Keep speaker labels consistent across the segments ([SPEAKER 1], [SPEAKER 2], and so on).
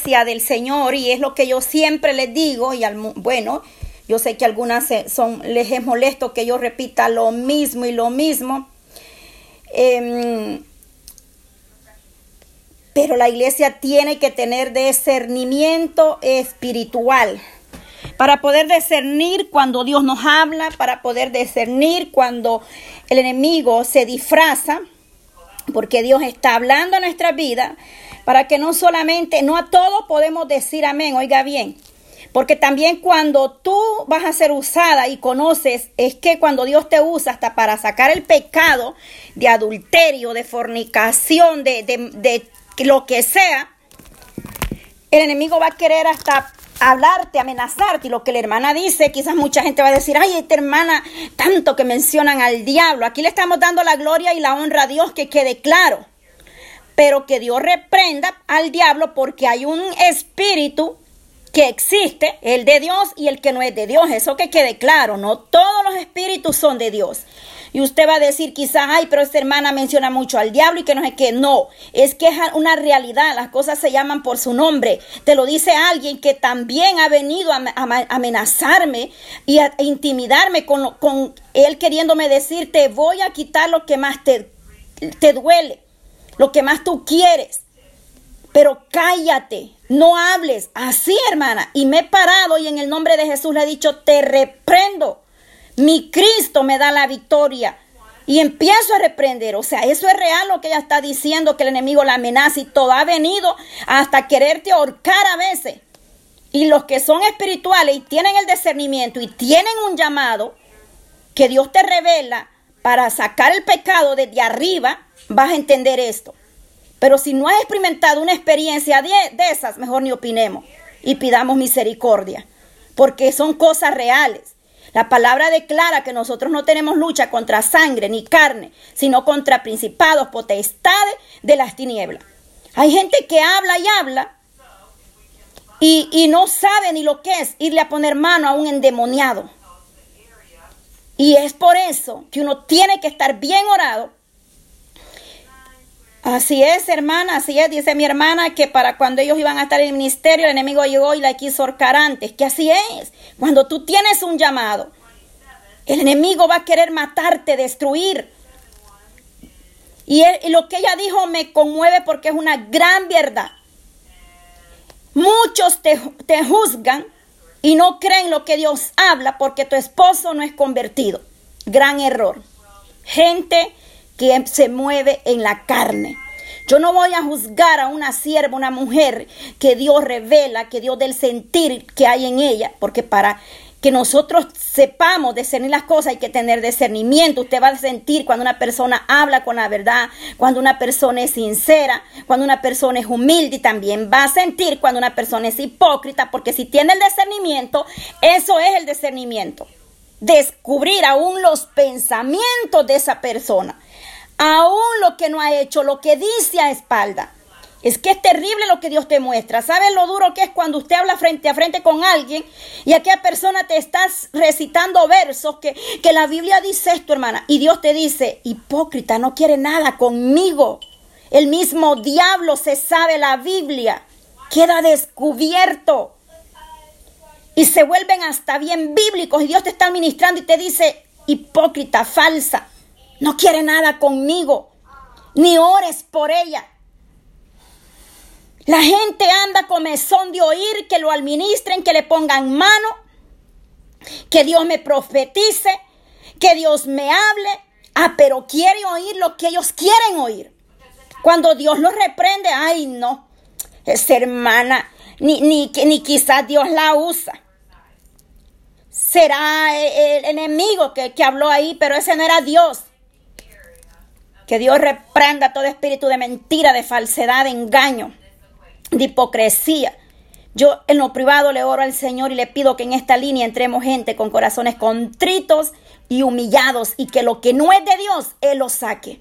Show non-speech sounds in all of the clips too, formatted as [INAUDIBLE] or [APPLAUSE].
[SPEAKER 1] iglesia del Señor y es lo que yo siempre les digo y al, bueno, yo sé que algunas son, les es molesto que yo repita lo mismo y lo mismo. Em, pero la iglesia tiene que tener discernimiento espiritual para poder discernir cuando Dios nos habla, para poder discernir cuando el enemigo se disfraza, porque Dios está hablando a nuestra vida, para que no solamente, no a todos podemos decir amén, oiga bien, porque también cuando tú vas a ser usada y conoces, es que cuando Dios te usa hasta para sacar el pecado de adulterio, de fornicación, de, de, lo que sea, el enemigo va a querer hasta hablarte, amenazarte. Y lo que la hermana dice, quizás mucha gente va a decir, ay, esta hermana, tanto que mencionan al diablo. Aquí le estamos dando la gloria y la honra a Dios, que quede claro. Pero que Dios reprenda al diablo porque hay un espíritu que existe, el de Dios y el que no es de Dios. Eso que quede claro, no todos los espíritus son de Dios. Y usted va a decir quizás, ay, pero esta hermana menciona mucho al diablo y que no sé qué. No, es que es una realidad, las cosas se llaman por su nombre. Te lo dice alguien que también ha venido a, amenazarme y a, intimidarme con, con él queriéndome decir, te voy a quitar lo que más te, te duele, lo que más tú quieres. Pero cállate, no hables así, hermana. Y me he parado y en el nombre de Jesús le he dicho, te reprendo. Mi Cristo me da la victoria. Y empiezo a reprender. O sea, eso es real lo que ella está diciendo, que el enemigo la amenaza y todo ha venido hasta quererte ahorcar a veces. Y los que son espirituales y tienen el discernimiento y tienen un llamado que Dios te revela para sacar el pecado desde arriba, vas a entender esto. Pero si no has experimentado una experiencia de, esas, mejor ni opinemos y pidamos misericordia, porque son cosas reales. La palabra declara que nosotros no tenemos lucha contra sangre ni carne, sino contra principados, potestades de las tinieblas. Hay gente que habla y habla y, y, no sabe ni lo que es irle a poner mano a un endemoniado. Y es por eso que uno tiene que estar bien orado. Así es, hermana, así es, dice mi hermana, que para cuando ellos iban a estar en el ministerio, el enemigo llegó y la quiso ahorcar antes, que así es. Cuando tú tienes un llamado, el enemigo va a querer matarte, destruir. Y, lo que ella dijo me conmueve porque es una gran verdad. Muchos te, te juzgan y no creen lo que Dios habla porque tu esposo no es convertido. Gran error. Gente que se mueve en la carne. Yo no voy a juzgar a una sierva, una mujer que Dios revela, que Dios del sentir que hay en ella, porque para que nosotros sepamos discernir las cosas hay que tener discernimiento. Usted va a sentir cuando una persona habla con la verdad, cuando una persona es sincera, cuando una persona es humilde y también va a sentir cuando una persona es hipócrita, porque si tiene el discernimiento, eso es el discernimiento. Descubrir aún los pensamientos de esa persona aún lo que no ha hecho, lo que dice a espalda. Es que es terrible lo que Dios te muestra. ¿Sabes lo duro que es cuando usted habla frente a frente con alguien y aquella persona te está recitando versos que, que la Biblia dice esto, hermana? Y Dios te dice, hipócrita, no quiere nada conmigo. El mismo diablo se sabe la Biblia. Queda descubierto. Y se vuelven hasta bien bíblicos y Dios te está administrando y te dice, hipócrita, falsa. No quiere nada conmigo. Ni ores por ella. La gente anda comezón de oír que lo administren, que le pongan mano, que Dios me profetice, que Dios me hable. Ah, pero quiere oír lo que ellos quieren oír. Cuando Dios los reprende, ay no, esa hermana, ni, ni, ni quizás Dios la usa. Será el enemigo que, que habló ahí, pero ese no era Dios. Que Dios reprenda todo espíritu de mentira, de falsedad, de engaño, de hipocresía. Yo en lo privado le oro al Señor y le pido que en esta línea entremos gente con corazones contritos y humillados y que lo que no es de Dios, Él lo saque.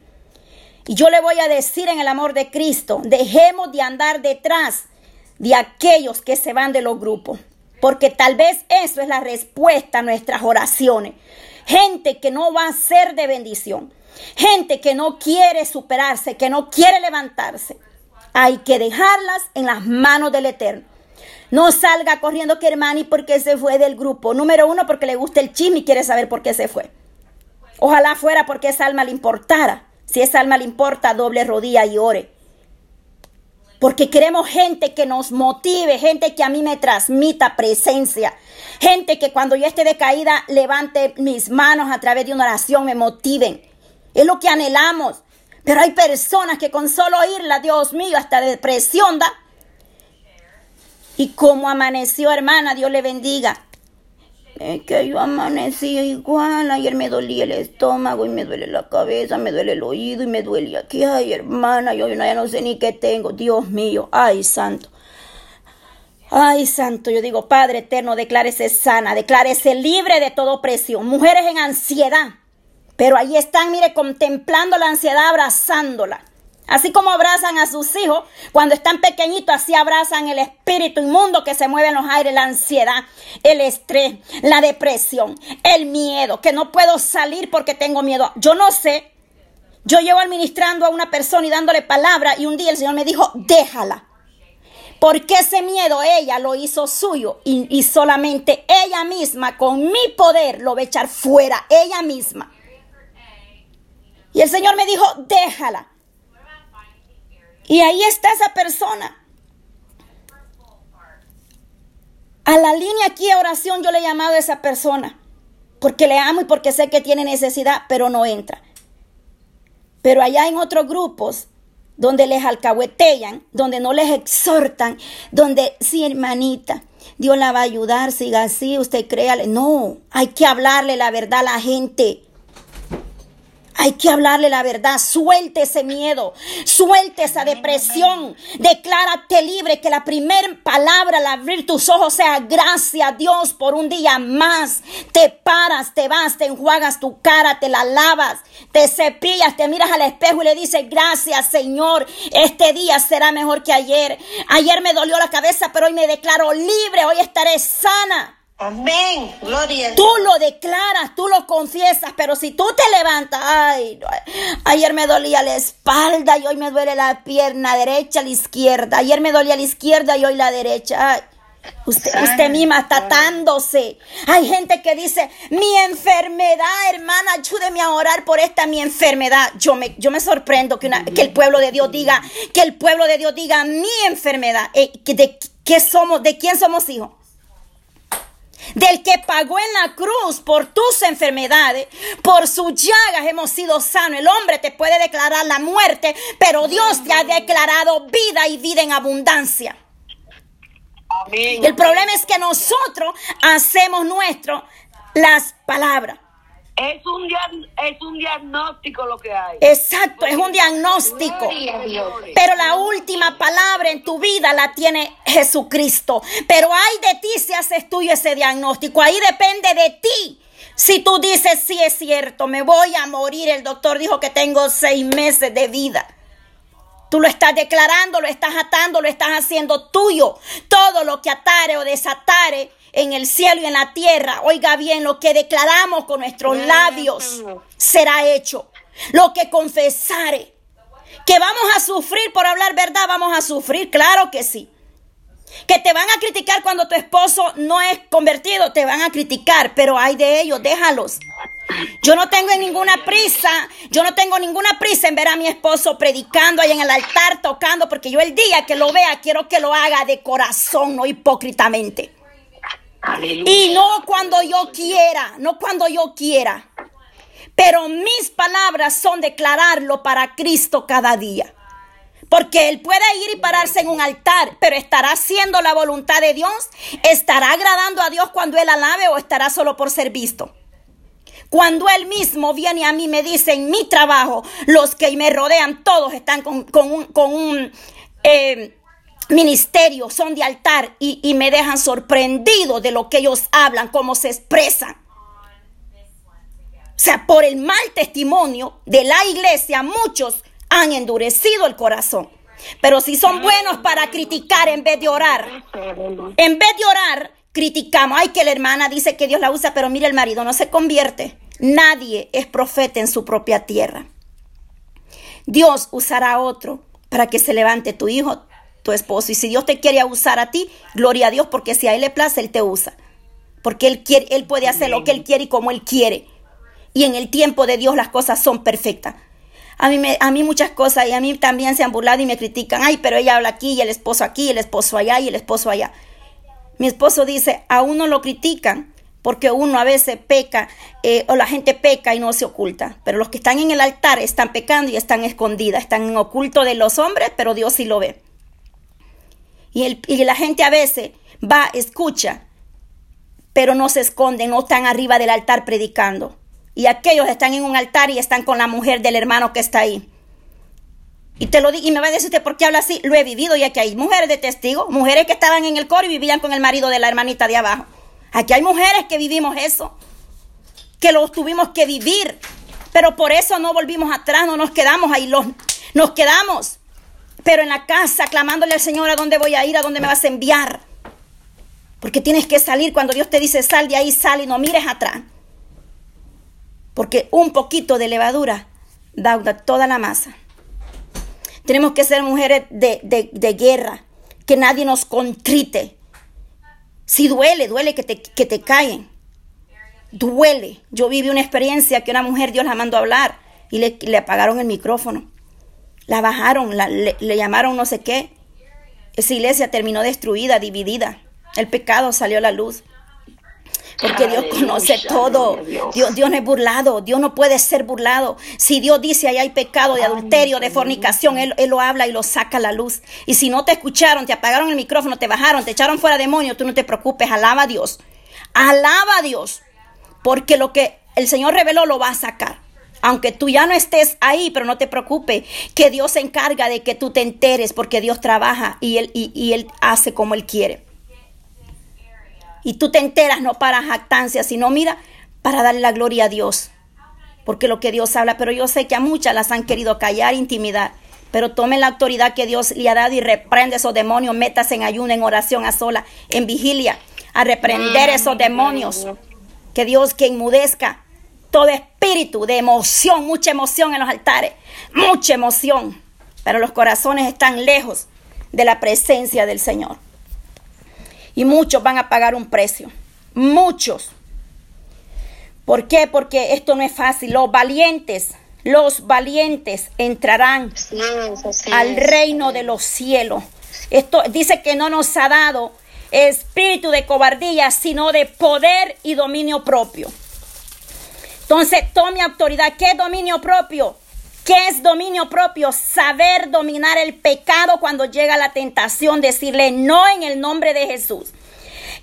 [SPEAKER 1] Y yo le voy a decir en el amor de Cristo, dejemos de andar detrás de aquellos que se van de los grupos, porque tal vez eso es la respuesta a nuestras oraciones. Gente que no va a ser de bendición. Gente que no quiere superarse, que no quiere levantarse. Hay que dejarlas en las manos del Eterno. No salga corriendo que hermani porque se fue del grupo. Número uno, porque le gusta el chisme y quiere saber por qué se fue. Ojalá fuera porque esa alma le importara. Si esa alma le importa, doble rodilla y ore. Porque queremos gente que nos motive, gente que a mí me transmita presencia. Gente que cuando yo esté decaída levante mis manos a través de una oración, me motiven. Es lo que anhelamos. Pero hay personas que con solo oírla, Dios mío, hasta depresión da. Y como amaneció, hermana, Dios le bendiga. Es que yo amanecí igual. Ayer me dolía el estómago y me duele la cabeza, me duele el oído y me duele aquí. Ay, hermana, yo ya no sé ni qué tengo. Dios mío, ay, santo. Ay, santo, yo digo, Padre eterno, declárese sana, declárese libre de toda opresión. Mujeres en ansiedad, pero ahí están, mire, contemplando la ansiedad, abrazándola. Así como abrazan a sus hijos cuando están pequeñitos, así abrazan el espíritu inmundo que se mueve en los aires, la ansiedad, el estrés, la depresión, el miedo, que no puedo salir porque tengo miedo. Yo no sé. Yo llevo administrando a una persona y dándole palabra y un día el Señor me dijo, déjala. Porque ese miedo ella lo hizo suyo y, solamente ella misma con mi poder lo va a echar fuera, ella misma. Y el Señor me dijo, déjala. Y ahí está esa persona. A la línea aquí de oración yo le he llamado a esa persona. Porque le amo y porque sé que tiene necesidad, pero no entra. Pero allá en otros grupos, donde les alcahuetean, donde no les exhortan, donde, sí, hermanita, Dios la va a ayudar, siga así, usted créale. No, hay que hablarle la verdad a la gente. Hay que hablarle la verdad. Suelte ese miedo. Suelte esa depresión. Declárate libre. Que la primera palabra al abrir tus ojos sea gracias a Dios por un día más. Te paras, te vas, te enjuagas tu cara, te la lavas, te cepillas, te miras al espejo y le dices gracias Señor. Este día será mejor que ayer. Ayer me dolió la cabeza, pero hoy me declaro libre. Hoy estaré sana.
[SPEAKER 2] Amén. Gloria.
[SPEAKER 1] Tú lo declaras, tú lo confiesas, pero si tú te levantas, ay, ayer me dolía la espalda y hoy me duele la pierna derecha, la izquierda. Ayer me dolía la izquierda y hoy la derecha. Ay, usted, usted misma está atándose. Hay gente que dice, mi enfermedad, hermana, ayúdeme a orar por esta mi enfermedad. Yo me, yo me sorprendo que, una, que el pueblo de Dios diga, que el pueblo de Dios diga mi enfermedad. Eh, ¿De qué somos? ¿De quién somos hijos? Del que pagó en la cruz por tus enfermedades, por sus llagas hemos sido sanos. El hombre te puede declarar la muerte, pero Dios te ha declarado vida y vida en abundancia. El problema es que nosotros hacemos nuestro las palabras.
[SPEAKER 2] Es un, es un diagnóstico lo que hay.
[SPEAKER 1] Exacto, es un diagnóstico. Pero la última palabra en tu vida la tiene Jesucristo. Pero hay de ti si haces tuyo ese diagnóstico. Ahí depende de ti. Si tú dices, sí es cierto, me voy a morir. El doctor dijo que tengo seis meses de vida. Tú lo estás declarando, lo estás atando, lo estás haciendo tuyo. Todo lo que atare o desatare en el cielo y en la tierra. Oiga bien, lo que declaramos con nuestros labios será hecho. Lo que confesare. Que vamos a sufrir por hablar verdad, vamos a sufrir, claro que sí. Que te van a criticar cuando tu esposo no es convertido, te van a criticar, pero hay de ellos, déjalos. Yo no tengo ninguna prisa, yo no tengo ninguna prisa en ver a mi esposo predicando ahí en el altar, tocando, porque yo el día que lo vea quiero que lo haga de corazón, no hipócritamente. Y no cuando yo quiera, no cuando yo quiera. Pero mis palabras son declararlo para Cristo cada día. Porque Él puede ir y pararse en un altar, pero estará haciendo la voluntad de Dios, estará agradando a Dios cuando Él alabe o estará solo por ser visto. Cuando Él mismo viene a mí me dice en mi trabajo, los que me rodean, todos están con, un, con un eh, ministerio, son de altar y, me dejan sorprendido de lo que ellos hablan, cómo se expresan. O sea, por el mal testimonio de la iglesia, muchos han endurecido el corazón. Pero si son buenos para criticar en vez de orar, en vez de orar, criticamos. Ay, que la hermana dice que Dios la usa, pero mire, el marido no se convierte. Nadie es profeta en su propia tierra. Dios usará otro para que se levante tu hijo, tu esposo. Y si Dios te quiere usar a ti, gloria a Dios, porque si a Él le place, Él te usa. Porque Él, quiere, él puede hacer lo que Él quiere y como Él quiere. Y en el tiempo de Dios las cosas son perfectas. A mí, me, a mí muchas cosas y a mí también se han burlado y me critican. Ay, pero ella habla aquí y el esposo aquí, y el esposo allá y el esposo allá. Mi esposo dice, a uno lo critican porque uno a veces peca eh, o la gente peca y no se oculta. Pero los que están en el altar están pecando y están escondidas, están en oculto de los hombres, pero Dios sí lo ve. Y, el, y la gente a veces va, escucha, pero no se esconden, no están arriba del altar predicando. Y aquellos están en un altar y están con la mujer del hermano que está ahí. Y te lo y me va a decir usted por qué habla así. Lo he vivido y aquí hay mujeres de testigos, mujeres que estaban en el coro y vivían con el marido de la hermanita de abajo. Aquí hay mujeres que vivimos eso, que lo tuvimos que vivir, pero por eso no volvimos atrás, no nos quedamos ahí, los, nos quedamos, pero en la casa clamándole al Señor a dónde voy a ir, a dónde me vas a enviar. Porque tienes que salir cuando Dios te dice sal de ahí, sal y no mires atrás. Porque un poquito de levadura dauda toda la masa. Tenemos que ser mujeres de, de, de guerra, que nadie nos contrite, si duele, duele que te, que te caen. Duele. Yo viví una experiencia que una mujer Dios la mandó a hablar y le, le apagaron el micrófono. La bajaron, le, le llamaron no sé qué. Esa iglesia terminó destruida, dividida. El pecado salió a la luz. Porque Dios conoce todo. Dios, Dios no es burlado. Dios no puede ser burlado. Si Dios dice ahí hay pecado de adulterio, de fornicación, él, él, lo habla y lo saca a la luz. Y si no te escucharon, te apagaron el micrófono, te bajaron, te echaron fuera demonio, tú no te preocupes. Alaba a Dios. Alaba a Dios. Porque lo que el Señor reveló lo va a sacar. Aunque tú ya no estés ahí, pero no te preocupes, que Dios se encarga de que tú te enteres, porque Dios trabaja y Él, y, y él hace como Él quiere. Y tú te enteras no para jactancia, sino mira, para darle la gloria a Dios. Porque lo que Dios habla, pero yo sé que a muchas las han querido callar, intimidar. Pero tomen la autoridad que Dios le ha dado y reprende esos demonios. Metas en ayuno, en oración a sola, en vigilia, a reprender esos demonios. Que Dios que enmudezca todo espíritu de emoción, mucha emoción en los altares, mucha emoción. Pero los corazones están lejos de la presencia del Señor. Y muchos van a pagar un precio. Muchos. ¿Por qué? Porque esto no es fácil. Los valientes, los valientes entrarán sí, sí, al reino de los cielos. Esto dice que no nos ha dado espíritu de cobardía, sino de poder y dominio propio. Entonces, tome autoridad. ¿Qué es dominio propio? ¿Qué es dominio propio? Saber dominar el pecado cuando llega la tentación, decirle no en el nombre de Jesús.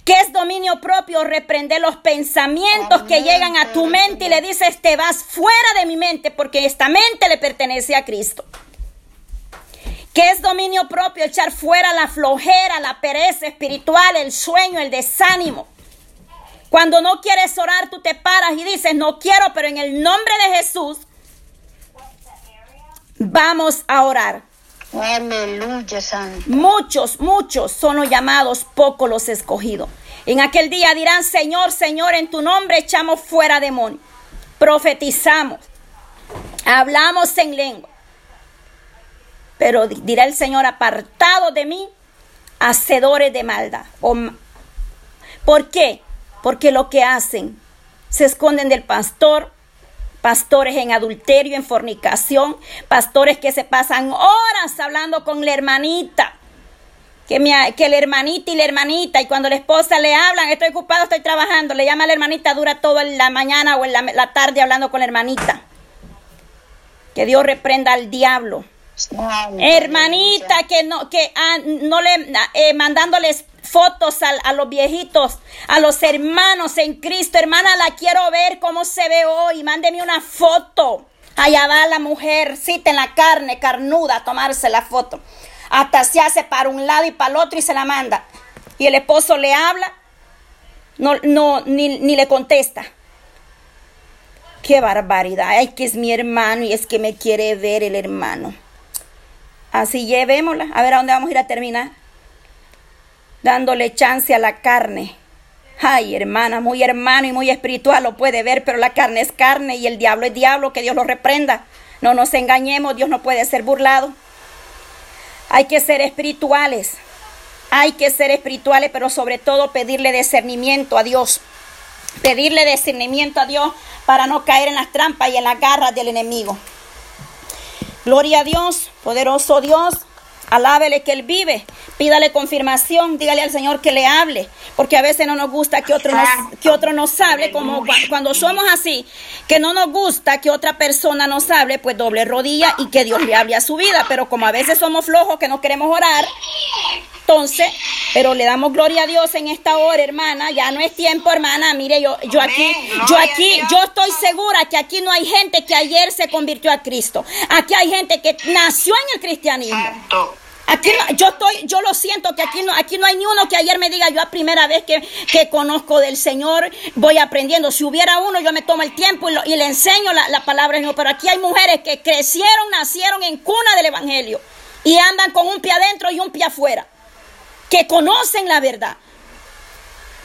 [SPEAKER 1] ¿Qué es dominio propio? Reprender los pensamientos que llegan a tu mente y le dices, te vas fuera de mi mente porque esta mente le pertenece a Cristo. ¿Qué es dominio propio? Echar fuera la flojera, la pereza espiritual, el sueño, el desánimo. Cuando no quieres orar, tú te paras y dices, no quiero, pero en el nombre de Jesús, Vamos a orar.
[SPEAKER 3] Aleluya, Santo.
[SPEAKER 1] Muchos, muchos son los llamados, pocos los escogidos. En aquel día dirán, Señor, Señor, en tu nombre echamos fuera demonios. Profetizamos. Hablamos en lengua. Pero dirá el Señor, apartado de mí, hacedores de maldad. ¿Por qué? Porque lo que hacen, se esconden del pastor, pastores en adulterio, en fornicación, pastores que se pasan horas hablando con la hermanita. Que, que la hermanita y la hermanita, y cuando la esposa le hablan, estoy ocupado, estoy trabajando, le llama a la hermanita, dura toda la mañana o en la, tarde hablando con la hermanita. Que Dios reprenda al diablo. hermanita, que no, que ah, no le, eh, mandándoles fotos a, a, los viejitos, a los hermanos en Cristo. Hermana, la quiero ver cómo se ve hoy. Mándeme una foto. Allá va la mujer, cita en la carne, carnuda, a tomarse la foto. Hasta se hace para un lado y para el otro y se la manda. Y el esposo le habla, no, no, ni, ni le contesta. Qué barbaridad. Ay, que es mi hermano y es que me quiere ver el hermano. Así llevémosla. A ver a dónde vamos a ir a terminar dándole chance a la carne. Ay, hermana, muy hermano y muy espiritual lo puede ver, pero la carne es carne y el diablo es diablo, que Dios lo reprenda. No nos engañemos, Dios no puede ser burlado. Hay que ser espirituales. Hay que ser espirituales, pero sobre todo pedirle discernimiento a Dios. Pedirle discernimiento a Dios para no caer en las trampas y en las garras del enemigo. Gloria a Dios, poderoso Dios. Alábele que Él vive. Pídale confirmación. Dígale al Señor que le hable. Porque a veces no nos gusta que otro nos, que otro nos hable. Como cuando somos así, que no nos gusta que otra persona nos hable, pues doble rodilla y que Dios le hable a su vida. Pero como a veces somos flojos que no queremos orar, entonces, pero le damos gloria a Dios en esta hora, hermana. Ya no es tiempo, hermana. Mire, yo, yo aquí, yo aquí, yo estoy segura que aquí no hay gente que ayer se convirtió a Cristo. Aquí hay gente que nació en el cristianismo. Aquí yo estoy, yo lo siento que aquí no, aquí no hay ni uno que ayer me diga yo a primera vez que, que conozco del Señor, voy aprendiendo. Si hubiera uno, yo me tomo el tiempo y, le enseño la, la palabra del Señor. Pero aquí hay mujeres que crecieron, nacieron en cuna del Evangelio y andan con un pie adentro y un pie afuera que conocen la verdad.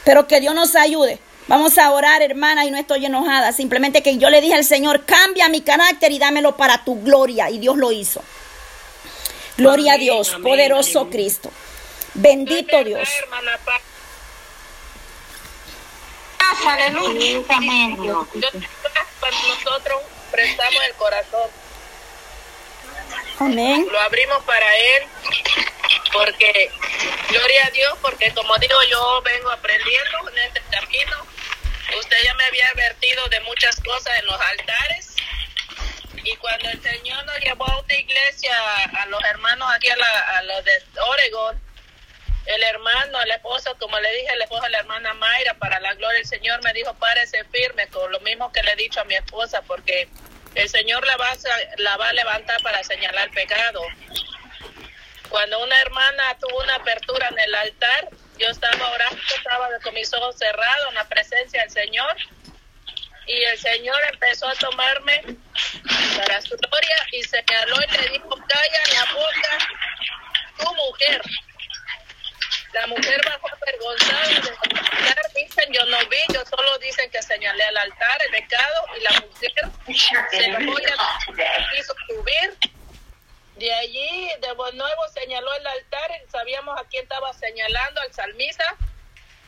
[SPEAKER 1] Pero que Dios nos ayude. Vamos a orar, hermana, y no estoy enojada. Simplemente que yo le dije al Señor, cambia mi carácter y dámelo para tu gloria. Y Dios lo hizo. Gloria a Dios, poderoso Cristo. Bendito Dios.
[SPEAKER 2] Aleluya. Nosotros prestamos el corazón. Lo abrimos para Él porque, gloria a Dios, porque como digo, yo vengo aprendiendo en este camino. Usted ya me había advertido de muchas cosas en los altares. Y cuando el Señor nos llevó a una iglesia, a los hermanos aquí, a, a los de Oregon, el hermano, el esposo, como le dije, el esposo a la hermana Mayra, para la gloria del Señor, me dijo, párese firme, con lo mismo que le he dicho a mi esposa, porque el Señor la va, a, levantar para señalar pecado. Cuando una hermana tuvo una apertura en el altar, yo estaba orando, estaba con mis ojos cerrados en la presencia del Señor. Y el Señor empezó a tomarme para su gloria y señaló y le dijo, calla la boca, tu mujer. La mujer bajó avergonzada de altar, dicen, yo no vi, yo solo dicen que señalé al altar el pecado y la mujer se voy a quiso subir. De allí, de nuevo señaló el altar, sabíamos a quién estaba señalando, al salmista,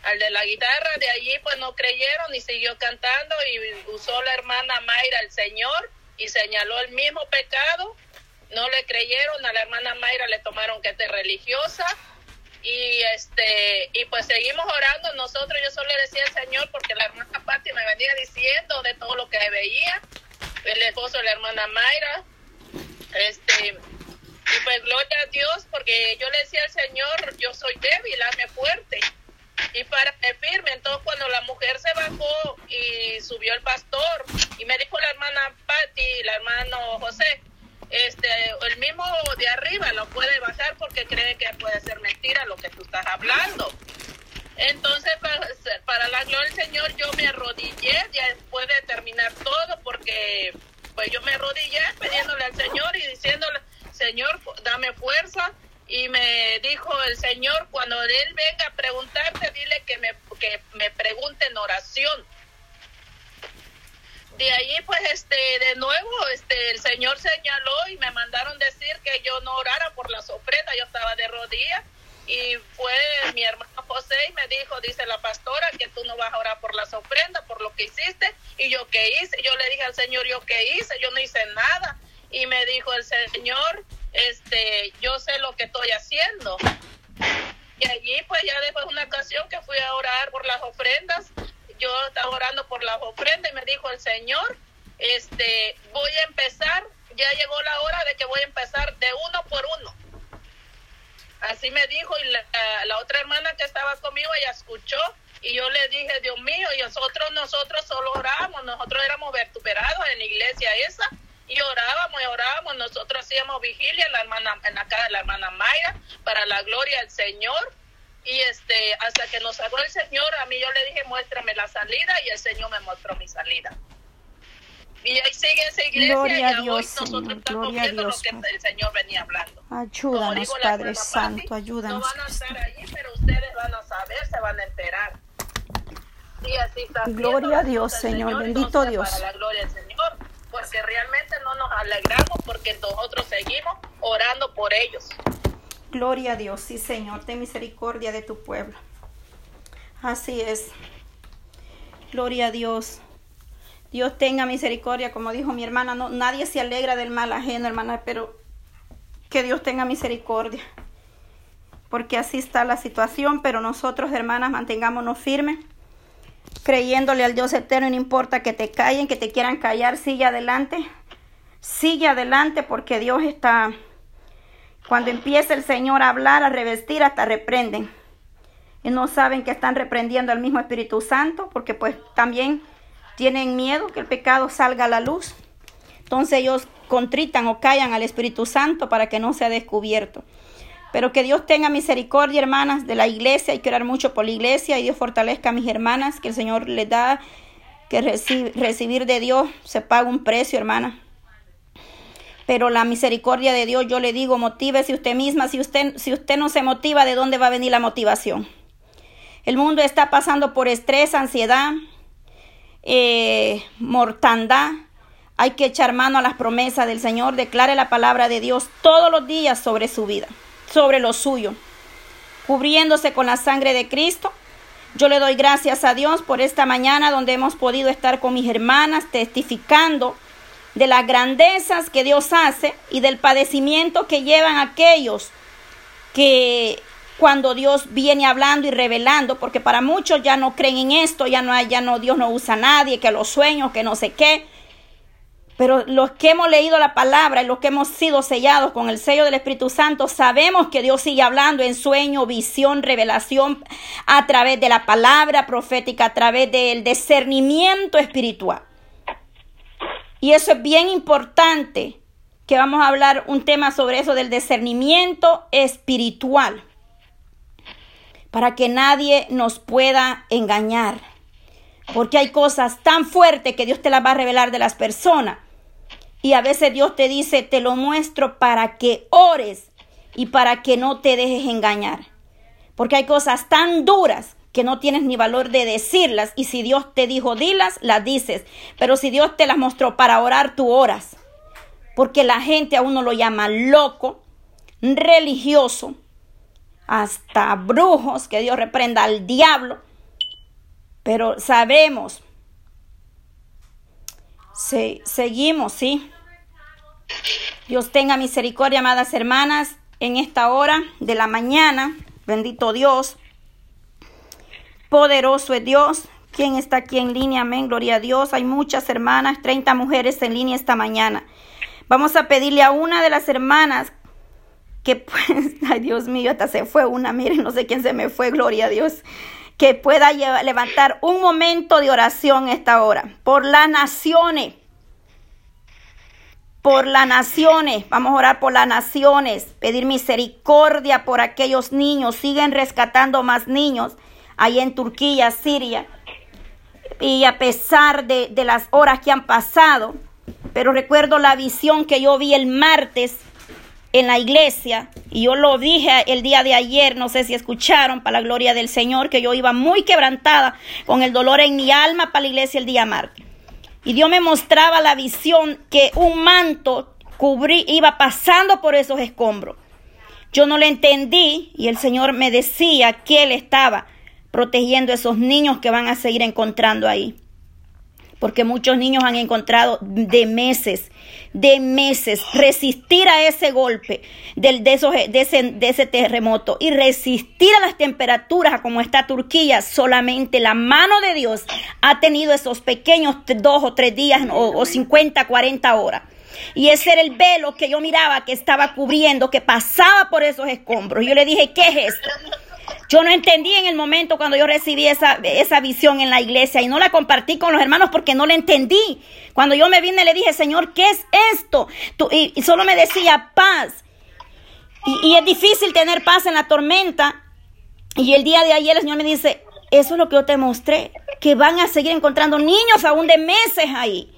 [SPEAKER 2] al de la guitarra, de allí pues no creyeron y siguió cantando y usó la hermana Mayra el Señor y señaló el mismo pecado, no le creyeron, a la hermana Mayra le tomaron que es religiosa y este y pues seguimos orando nosotros, yo solo le decía al Señor porque la hermana Patti me venía diciendo de todo lo que veía, el esposo de la hermana Mayra, este y pues gloria a Dios, porque yo le decía al Señor, yo soy débil, hazme fuerte. Y para firme, entonces cuando la mujer se bajó y subió el pastor, y me dijo la hermana Patti, la hermano José, este, el mismo de arriba lo puede bajar porque cree que puede ser mentira lo que tú estás hablando. Entonces, para, la gloria del Señor, yo me arrodillé ya después de terminar todo, porque pues yo me arrodillé pidiéndole al Señor y diciéndole, Señor, dame fuerza. Y me dijo el Señor, cuando Él venga a preguntarte, dile que me, que me pregunte en oración. De allí, pues, este, de nuevo, este, el Señor señaló y me mandaron decir que yo no orara por las ofrendas, yo estaba de rodillas y fue mi hermano José y me dijo, dice la pastora, que tú no vas a orar por las ofrendas, por lo que hiciste. Y yo, ¿qué hice? Yo le dije al Señor, ¿yo qué hice? Yo no hice nada y me dijo el Señor, este, yo sé lo que estoy haciendo. Y allí pues ya después de una ocasión que fui a orar por las ofrendas, yo estaba orando por las ofrendas y me dijo el Señor, este, voy a empezar, ya llegó la hora de que voy a empezar de uno por uno. Así me dijo y la, otra hermana que estaba conmigo ella escuchó y yo le dije, Dios mío, y nosotros, nosotros solo oramos, nosotros éramos vertuperados en la iglesia esa y orábamos y orábamos. Nosotros hacíamos vigilia en la, hermana, en la casa de la hermana Mayra para la gloria del Señor. Y este, hasta que nos sacó el Señor, a mí yo le dije, muéstrame la salida y el Señor me mostró mi salida. Y ahí sigue esa iglesia
[SPEAKER 1] Gloria
[SPEAKER 2] y
[SPEAKER 1] a
[SPEAKER 2] hoy
[SPEAKER 1] Dios,
[SPEAKER 2] nosotros
[SPEAKER 1] Señor.
[SPEAKER 2] estamos
[SPEAKER 1] Gloria a
[SPEAKER 2] viendo
[SPEAKER 1] Dios,
[SPEAKER 2] lo que el Señor venía hablando.
[SPEAKER 1] Ayúdanos,
[SPEAKER 2] digo,
[SPEAKER 1] Padre Santo,
[SPEAKER 2] Patti,
[SPEAKER 1] ayúdanos.
[SPEAKER 2] No van a estar allí, pero ustedes van a saber, se van a enterar. Y así está
[SPEAKER 1] Gloria a Dios, Señor.
[SPEAKER 2] Señor,
[SPEAKER 1] Bendito
[SPEAKER 2] entonces,
[SPEAKER 1] Dios.
[SPEAKER 2] Para la gloria del Señor, porque realmente no nos alegramos porque nosotros seguimos orando por ellos.
[SPEAKER 1] Gloria a Dios, sí Señor, ten misericordia de tu pueblo. Así es. Gloria a Dios. Dios tenga misericordia, como dijo mi hermana, no, nadie se alegra del mal ajeno, hermana, pero que Dios tenga misericordia. Porque así está la situación, pero nosotros, hermanas, mantengámonos firmes, creyéndole al Dios eterno, no importa que te callen, que te quieran callar, sigue adelante, sigue adelante, porque Dios está, cuando empieza el Señor a hablar, a revestir, hasta reprenden. Y no saben que están reprendiendo al mismo Espíritu Santo, porque pues también tienen miedo que el pecado salga a la luz. Entonces ellos contritan o callan al Espíritu Santo para que no sea descubierto. Pero que Dios tenga misericordia, hermanas, de la iglesia. Hay que orar mucho por la iglesia y Dios fortalezca a mis hermanas, que el Señor les da, que recibir de Dios se paga un precio, hermana. Pero la misericordia de Dios, yo le digo, motívese usted misma. Si usted, si usted no se motiva, ¿de dónde va a venir la motivación? El mundo está pasando por estrés, ansiedad, eh, mortandad. Hay que echar mano a las promesas del Señor. Declare la palabra de Dios todos los días sobre su vida, sobre lo suyo, cubriéndose con la sangre de Cristo. Yo le doy gracias a Dios por esta mañana donde hemos podido estar con mis hermanas testificando de las grandezas que Dios hace y del padecimiento que llevan aquellos que cuando Dios viene hablando y revelando, porque para muchos ya no creen en esto, ya no hay, ya no, Dios no usa a nadie, que los sueños, que no sé qué. Pero los que hemos leído la palabra y los que hemos sido sellados con el sello del Espíritu Santo, sabemos que Dios sigue hablando en sueño, visión, revelación, a través de la palabra profética, a través del discernimiento espiritual. Y eso es bien importante, que vamos a hablar un tema sobre eso del discernimiento espiritual para que nadie nos pueda engañar. Porque hay cosas tan fuertes que Dios te las va a revelar de las personas. Y a veces Dios te dice, te lo muestro para que ores y para que no te dejes engañar. Porque hay cosas tan duras que no tienes ni valor de decirlas. Y si Dios te dijo, dilas, las dices. Pero si Dios te las mostró para orar, tú oras. Porque la gente a uno lo llama loco, religioso, hasta brujos, que Dios reprenda al diablo. Pero sabemos, seguimos, ¿sí? Dios tenga misericordia, amadas hermanas, en esta hora de la mañana. Bendito Dios. Poderoso es Dios. ¿Quién está aquí en línea? Amén. Gloria a Dios. Hay muchas hermanas, 30 mujeres en línea esta mañana. Vamos a pedirle a una de las hermanas que pues, [LAUGHS] ay Dios mío, hasta se fue una, miren, no sé quién se me fue, gloria a Dios, que pueda levantar un momento de oración esta hora. Por las naciones, por las naciones, vamos a orar por las naciones, pedir misericordia por aquellos niños, siguen rescatando más niños ahí en Turquía, Siria, y a pesar de, de las horas que han pasado, pero recuerdo la visión que yo vi el martes, en la iglesia, y yo lo dije el día de ayer, no sé si escucharon, para la gloria del Señor, que yo iba muy quebrantada con el dolor en mi alma para la iglesia el día martes. Y Dios me mostraba la visión que un manto cubrí, iba pasando por esos escombros. Yo no le entendí y el Señor me decía que Él estaba protegiendo a esos niños que van a seguir encontrando ahí porque muchos niños han encontrado de meses, de meses, resistir a ese golpe del, de, esos, de, ese, de ese terremoto y resistir a las temperaturas como está Turquía. Solamente la mano de Dios ha tenido esos pequeños dos o tres días o, o 50, 40 horas. Y ese era el velo que yo miraba que estaba cubriendo, que pasaba por esos escombros. Yo le dije, ¿qué es esto? Yo no entendí en el momento cuando yo recibí esa, esa visión en la iglesia y no la compartí con los hermanos porque no la entendí. Cuando yo me vine le dije, Señor, ¿qué es esto? y, solo me decía paz. Y, y es difícil tener paz en la tormenta. Y el día de ayer el Señor me dice, eso es lo que yo te mostré, que van a seguir encontrando niños aún de meses ahí.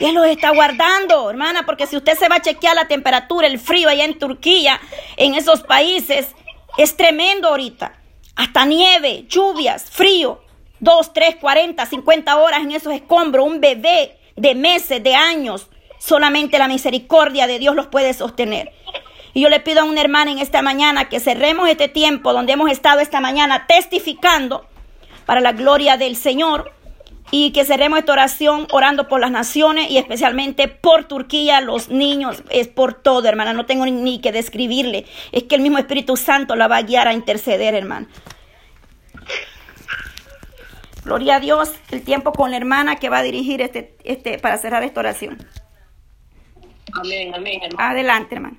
[SPEAKER 1] Él los está guardando, hermana, porque si usted se va a chequear la temperatura, el frío allá en Turquía, en esos países, es tremendo ahorita. Hasta nieve, lluvias, frío. Dos, tres, cuarenta, cincuenta horas en esos escombros. Un bebé de meses, de años. Solamente la misericordia de Dios los puede sostener. Y yo le pido a una hermana en esta mañana que cerremos este tiempo donde hemos estado esta mañana testificando para la gloria del Señor y que cerremos esta oración orando por las naciones y especialmente por Turquía, los niños, es por todo, hermana. No tengo ni que describirle. Es que el mismo Espíritu Santo la va a guiar a interceder, hermana. Gloria a Dios, el tiempo con la hermana que va a dirigir este, este, para cerrar esta oración.
[SPEAKER 2] Amén, amén, hermano.
[SPEAKER 1] Adelante, hermano.